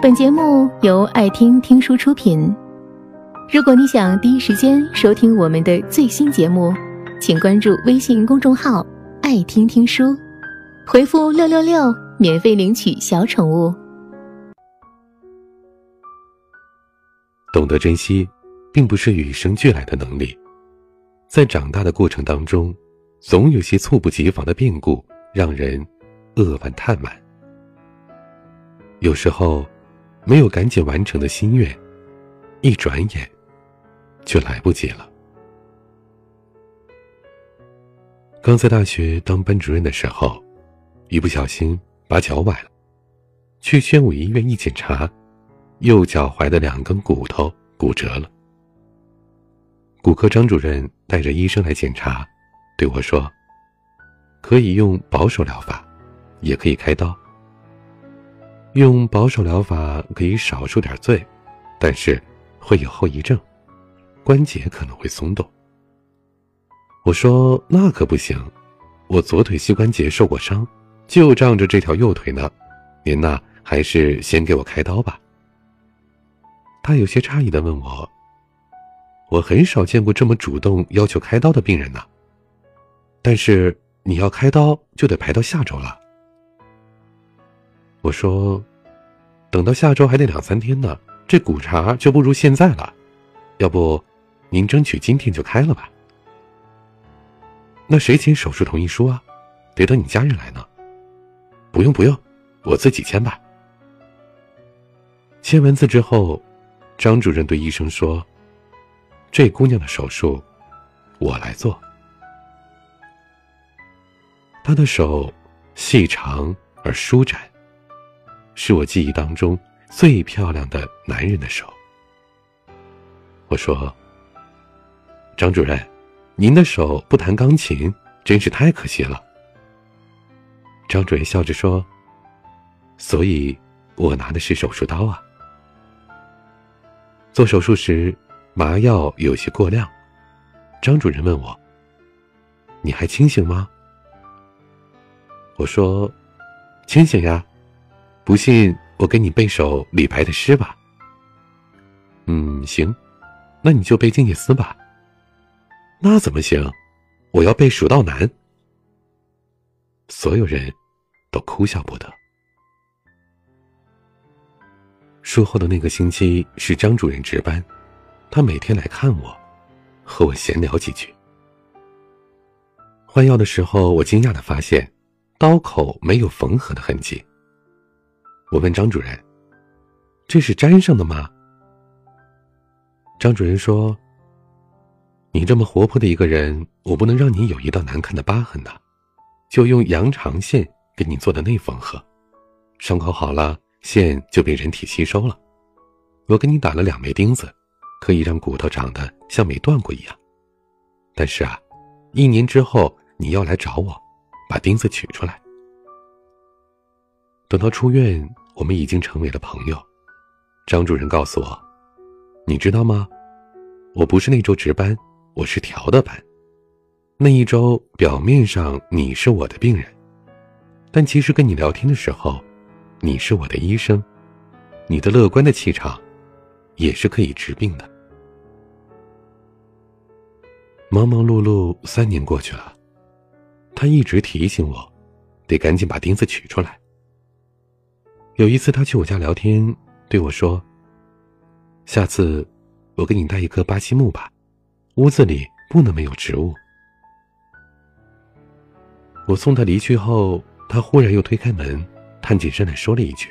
本节目由爱听听书出品。如果你想第一时间收听我们的最新节目，请关注微信公众号“爱听听书”，回复“六六六”免费领取小宠物。懂得珍惜，并不是与生俱来的能力，在长大的过程当中，总有些猝不及防的变故让人扼腕叹惋。有时候，没有赶紧完成的心愿，一转眼就来不及了。刚在大学当班主任的时候，一不小心把脚崴了，去宣武医院一检查，右脚踝的两根骨头骨折了。骨科张主任带着医生来检查，对我说：“可以用保守疗法，也可以开刀。”用保守疗法可以少受点罪，但是会有后遗症，关节可能会松动。我说那可不行，我左腿膝关节受过伤，就仗着这条右腿呢。您呐，还是先给我开刀吧。他有些诧异的问我：“我很少见过这么主动要求开刀的病人呢。但是你要开刀就得排到下周了。”我说：“等到下周还得两三天呢，这骨茬就不如现在了。要不，您争取今天就开了吧。”那谁签手术同意书啊？得等你家人来呢。不用不用，我自己签吧。签完字之后，张主任对医生说：“这姑娘的手术，我来做。”她的手细长而舒展。是我记忆当中最漂亮的男人的手。我说：“张主任，您的手不弹钢琴，真是太可惜了。”张主任笑着说：“所以，我拿的是手术刀啊。”做手术时，麻药有些过量。张主任问我：“你还清醒吗？”我说：“清醒呀。”不信，我给你背首李白的诗吧。嗯，行，那你就背《静夜思》吧。那怎么行？我要背《蜀道难》。所有人都哭笑不得。术后的那个星期是张主任值班，他每天来看我，和我闲聊几句。换药的时候，我惊讶的发现，刀口没有缝合的痕迹。我问张主任：“这是粘上的吗？”张主任说：“你这么活泼的一个人，我不能让你有一道难看的疤痕呐，就用羊肠线给你做的内缝合，伤口好了，线就被人体吸收了。我给你打了两枚钉子，可以让骨头长得像没断过一样。但是啊，一年之后你要来找我，把钉子取出来。”等到出院，我们已经成为了朋友。张主任告诉我：“你知道吗？我不是那周值班，我是调的班。那一周表面上你是我的病人，但其实跟你聊天的时候，你是我的医生。你的乐观的气场，也是可以治病的。”忙忙碌碌三年过去了，他一直提醒我，得赶紧把钉子取出来。有一次，他去我家聊天，对我说：“下次我给你带一棵巴西木吧，屋子里不能没有植物。”我送他离去后，他忽然又推开门，探起身来说了一句：“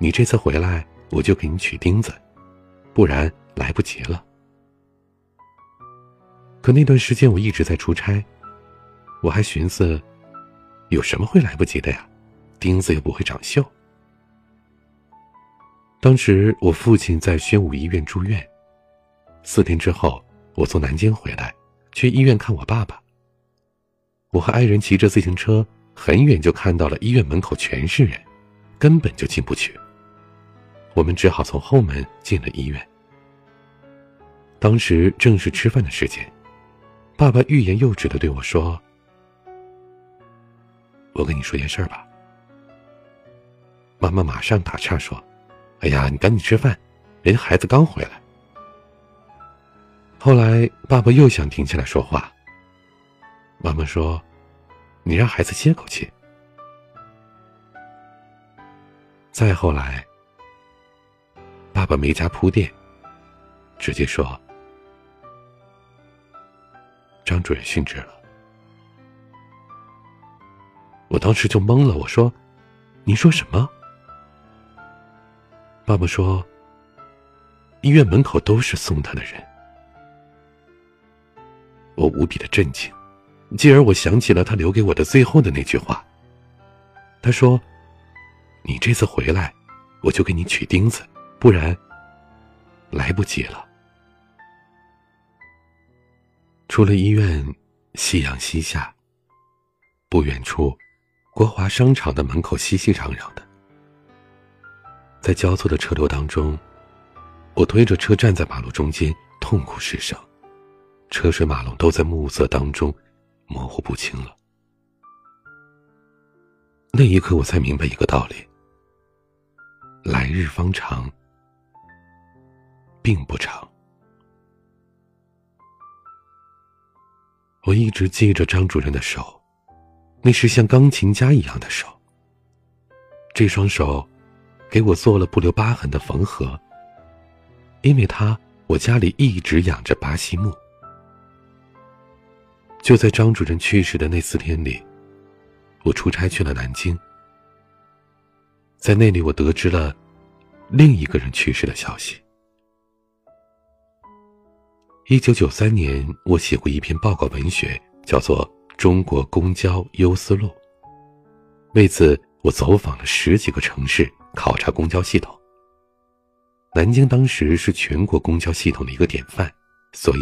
你这次回来，我就给你取钉子，不然来不及了。”可那段时间我一直在出差，我还寻思，有什么会来不及的呀？钉子又不会长锈。当时我父亲在宣武医院住院，四天之后，我从南京回来，去医院看我爸爸。我和爱人骑着自行车，很远就看到了医院门口全是人，根本就进不去。我们只好从后门进了医院。当时正是吃饭的时间，爸爸欲言又止的对我说：“我跟你说件事儿吧。”妈妈马上打岔说：“哎呀，你赶紧吃饭，人家孩子刚回来。”后来爸爸又想停下来说话，妈妈说：“你让孩子歇口气。”再后来，爸爸没加铺垫，直接说：“张主任殉职了。”我当时就懵了，我说：“你说什么？”爸爸说：“医院门口都是送他的人。”我无比的震惊，继而我想起了他留给我的最后的那句话。他说：“你这次回来，我就给你取钉子，不然来不及了。”出了医院，夕阳西下，不远处。国华商场的门口熙熙攘攘的，在交错的车流当中，我推着车站在马路中间，痛苦失声，车水马龙都在暮色当中模糊不清了。那一刻，我才明白一个道理：来日方长，并不长。我一直记着张主任的手。那是像钢琴家一样的手。这双手，给我做了不留疤痕的缝合。因为他，我家里一直养着巴西木。就在张主任去世的那四天里，我出差去了南京。在那里，我得知了另一个人去世的消息。一九九三年，我写过一篇报告文学，叫做。中国公交优思路。为此，我走访了十几个城市，考察公交系统。南京当时是全国公交系统的一个典范，所以，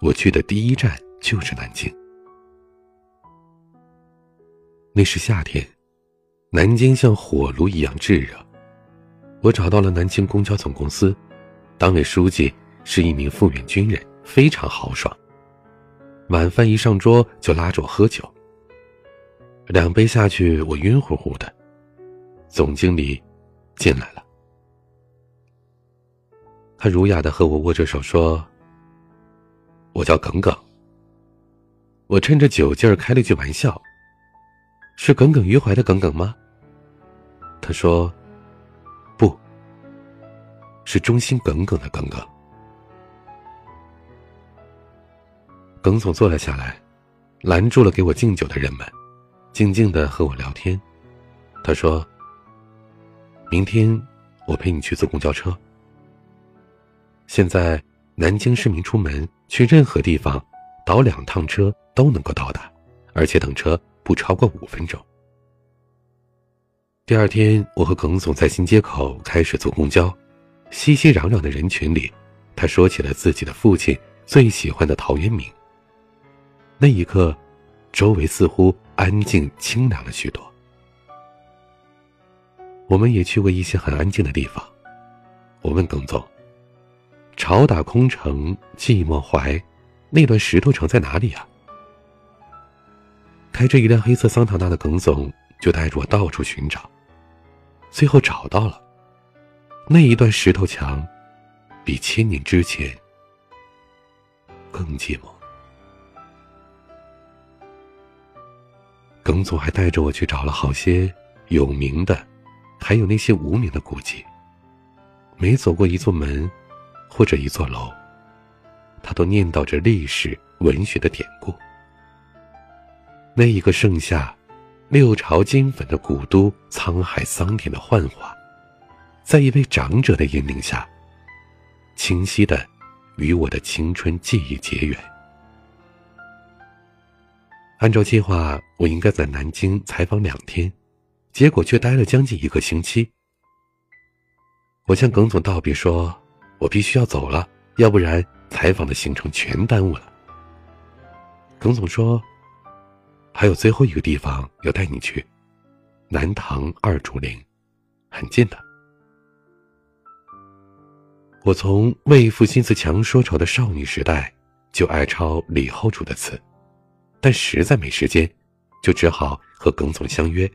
我去的第一站就是南京。那是夏天，南京像火炉一样炙热。我找到了南京公交总公司，党委书记是一名复员军人，非常豪爽。晚饭一上桌就拉着我喝酒。两杯下去，我晕乎乎的。总经理进来了，他儒雅的和我握着手说：“我叫耿耿。”我趁着酒劲儿开了句玩笑：“是耿耿于怀的耿耿吗？”他说：“不，是忠心耿耿的耿耿。”耿总坐了下来，拦住了给我敬酒的人们，静静的和我聊天。他说：“明天我陪你去坐公交车。现在南京市民出门去任何地方，倒两趟车都能够到达，而且等车不超过五分钟。”第二天，我和耿总在新街口开始坐公交，熙熙攘攘的人群里，他说起了自己的父亲最喜欢的陶渊明。那一刻，周围似乎安静清凉了许多。我们也去过一些很安静的地方。我问耿总：“潮打空城寂寞怀，那段石头城在哪里呀？”开着一辆黑色桑塔纳的耿总就带着我到处寻找，最后找到了那一段石头墙，比千年之前更寂寞。耿总还带着我去找了好些有名的，还有那些无名的古迹。每走过一座门，或者一座楼，他都念叨着历史文学的典故。那一个盛夏，六朝金粉的古都，沧海桑田的幻化，在一位长者的引领下，清晰的与我的青春记忆结缘。按照计划，我应该在南京采访两天，结果却待了将近一个星期。我向耿总道别说：“我必须要走了，要不然采访的行程全耽误了。”耿总说：“还有最后一个地方要带你去，南唐二竹林，很近的。”我从为赋新词强说愁的少女时代，就爱抄李后主的词。但实在没时间，就只好和耿总相约，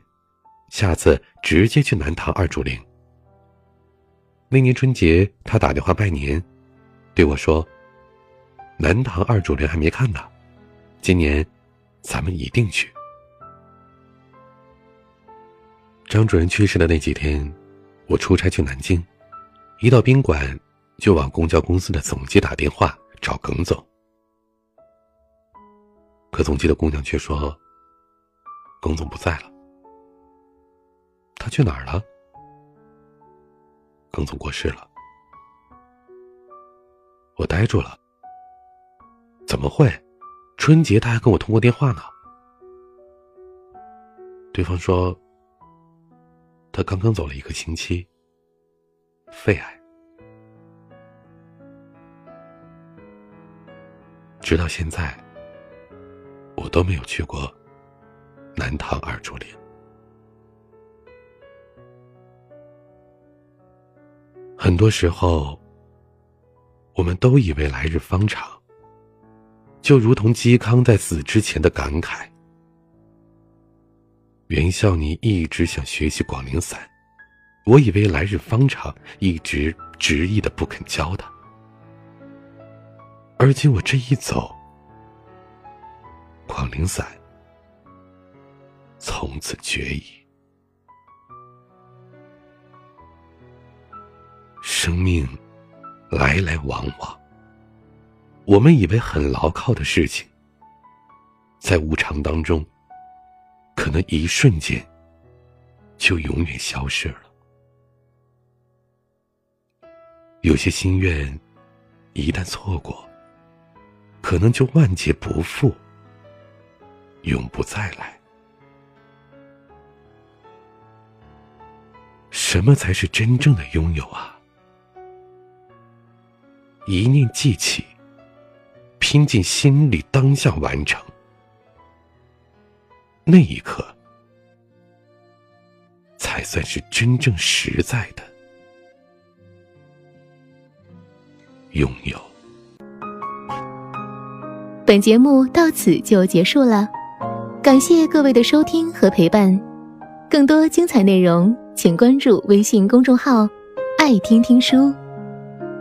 下次直接去南唐二主陵。那年春节，他打电话拜年，对我说：“南唐二主陵还没看呢，今年咱们一定去。”张主任去世的那几天，我出差去南京，一到宾馆就往公交公司的总机打电话找耿总，可总机的姑娘却说：“耿总不在了。”他去哪儿了？耿总过世了。我呆住了。怎么会？春节他还跟我通过电话呢。对方说，他刚刚走了一个星期，肺癌。直到现在，我都没有去过南唐二竹林。很多时候，我们都以为来日方长，就如同嵇康在死之前的感慨：“袁孝尼一直想学习广陵散，我以为来日方长，一直执意的不肯教他。而今我这一走，广陵散从此绝矣。”生命来来往往，我们以为很牢靠的事情，在无常当中，可能一瞬间就永远消失了。有些心愿一旦错过，可能就万劫不复，永不再来。什么才是真正的拥有啊？一念记起，拼尽心里，当下完成。那一刻，才算是真正实在的拥有。本节目到此就结束了，感谢各位的收听和陪伴。更多精彩内容，请关注微信公众号“爱听听书”。